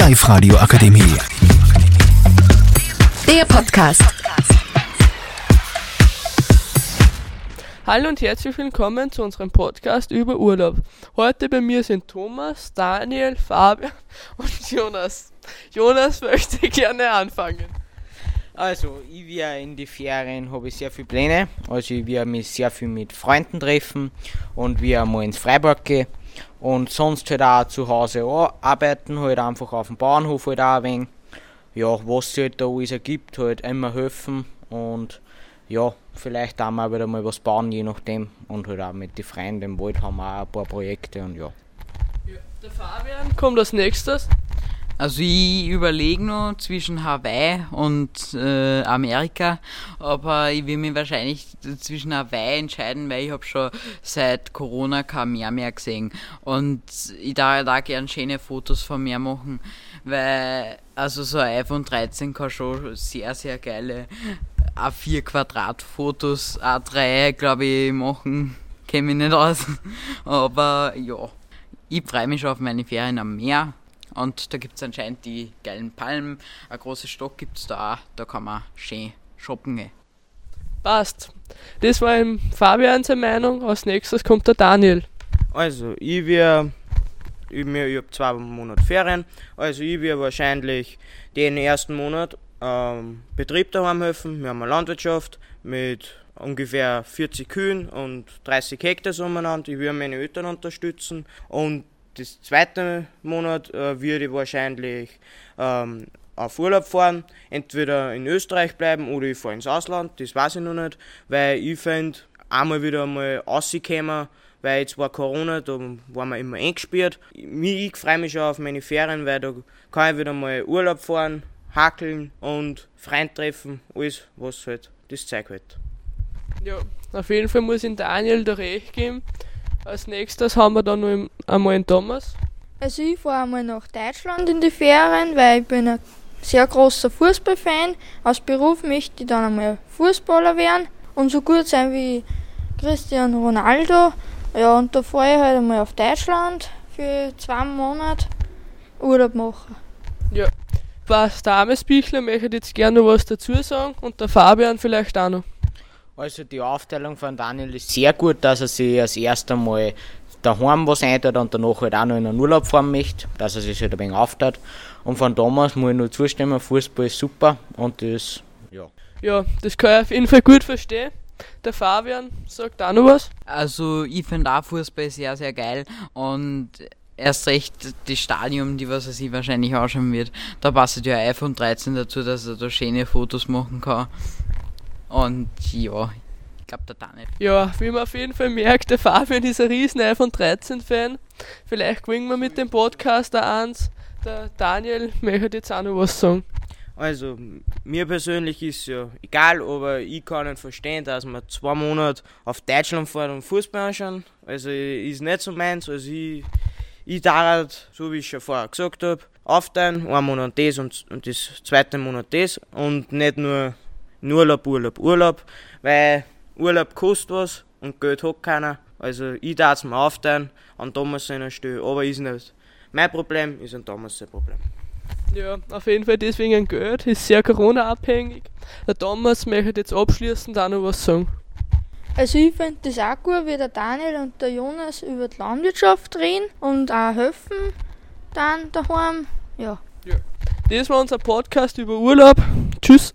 Live-Radio Akademie. Der Podcast. Hallo und herzlich willkommen zu unserem Podcast über Urlaub. Heute bei mir sind Thomas, Daniel, Fabian und Jonas. Jonas möchte gerne anfangen. Also, ich wir in die Ferien habe ich sehr viele Pläne. Also, ich werde mich sehr viel mit Freunden treffen und wir mal ins Freiburg gehen. Und sonst halt auch zu Hause arbeiten, halt einfach auf dem Bauernhof halt auch ein wenig. Ja, was es halt da alles ergibt, halt immer helfen und ja, vielleicht auch mal wieder mal was bauen, je nachdem. Und halt auch mit den Freunden im Wald haben wir auch ein paar Projekte und ja. Der Fabian kommt als nächstes. Also ich überlege noch zwischen Hawaii und äh, Amerika, aber ich will mich wahrscheinlich zwischen Hawaii entscheiden, weil ich habe schon seit Corona kein Meer mehr gesehen. Und ich darf da gern schöne Fotos von mir machen, weil also so ein iPhone 13 kann schon sehr, sehr geile A4 Quadrat Fotos, A3 glaube ich machen, kenne mich nicht aus, aber ja, ich freue mich schon auf meine Ferien am Meer und da gibt es anscheinend die geilen Palmen. Ein großer Stock gibt es da auch. Da kann man schön shoppen gehen. Passt. Das war im Fabian seine Meinung. Als nächstes kommt der Daniel. Also, ich wir ich, ich habe zwei Monate Ferien, also ich werde wahrscheinlich den ersten Monat ähm, Betrieb daheim helfen. Wir haben eine Landwirtschaft mit ungefähr 40 Kühen und 30 Hektar umeinander. Ich will meine Eltern unterstützen und das zweite Monat äh, würde ich wahrscheinlich ähm, auf Urlaub fahren, entweder in Österreich bleiben oder ich fahre ins Ausland, das weiß ich noch nicht, weil ich finde, einmal wieder mal rauskommen, weil jetzt war Corona, da waren wir immer eingesperrt. Ich freue mich schon auf meine Ferien, weil da kann ich wieder mal Urlaub fahren, hakeln und Freund treffen, alles, was halt das Zeug hat. Ja, auf jeden Fall muss ich Daniel da recht geben. Als nächstes haben wir dann noch einmal den Thomas. Also ich fahre einmal nach Deutschland in die Ferien, weil ich bin ein sehr großer Fußballfan. Als Beruf möchte ich dann einmal Fußballer werden und so gut sein wie Cristiano Ronaldo. Ja, und da fahre ich halt einmal auf Deutschland für zwei Monate Urlaub machen. Ja, was der Ames Bichler möchte jetzt gerne noch was dazu sagen und der Fabian vielleicht auch noch. Also die Aufteilung von Daniel ist sehr gut, dass er sich als erstes Mal daheim was einteilt und danach halt auch noch in einen Urlaub fahren möchte, dass er sich halt ein wenig aufteilt. Und von Thomas muss ich nur zustimmen, Fußball ist super und das, ja. Ja, das kann ich auf jeden Fall gut verstehen. Der Fabian sagt auch noch was. Also ich finde auch Fußball sehr, sehr geil und erst recht das Stadion, die was er sich wahrscheinlich anschauen wird. Da passt ja iPhone 13 dazu, dass er da schöne Fotos machen kann. Und ja, ich glaube der Daniel. Ja, wie man auf jeden Fall merkt, der Fabian ist ein riesen iPhone 13 Fan. Vielleicht gewinnen wir mit dem Podcast da eins. Der Daniel möchte jetzt auch noch was sagen. Also, mir persönlich ist ja egal, aber ich kann nicht verstehen, dass man zwei Monate auf Deutschland fahren und Fußball anschauen. Also, ist nicht so meins. Also, ich, ich darf, so wie ich schon vorher gesagt habe, aufteilen, einen Monat das und, und das zweite Monat das und nicht nur Urlaub, Urlaub, Urlaub, weil Urlaub kostet was und Geld hat keiner. Also ich darf es mir aufteilen an Thomas seiner Stelle, aber ist nicht mein Problem, ist ein Thomas sein Problem. Ja, auf jeden Fall deswegen ein Geld, ist sehr Corona-abhängig. Der Thomas möchte jetzt abschließend auch noch was sagen. Also ich finde das auch gut, wie der Daniel und der Jonas über die Landwirtschaft reden und auch helfen dann daheim. Ja. ja. Das war unser Podcast über Urlaub. Tschüss.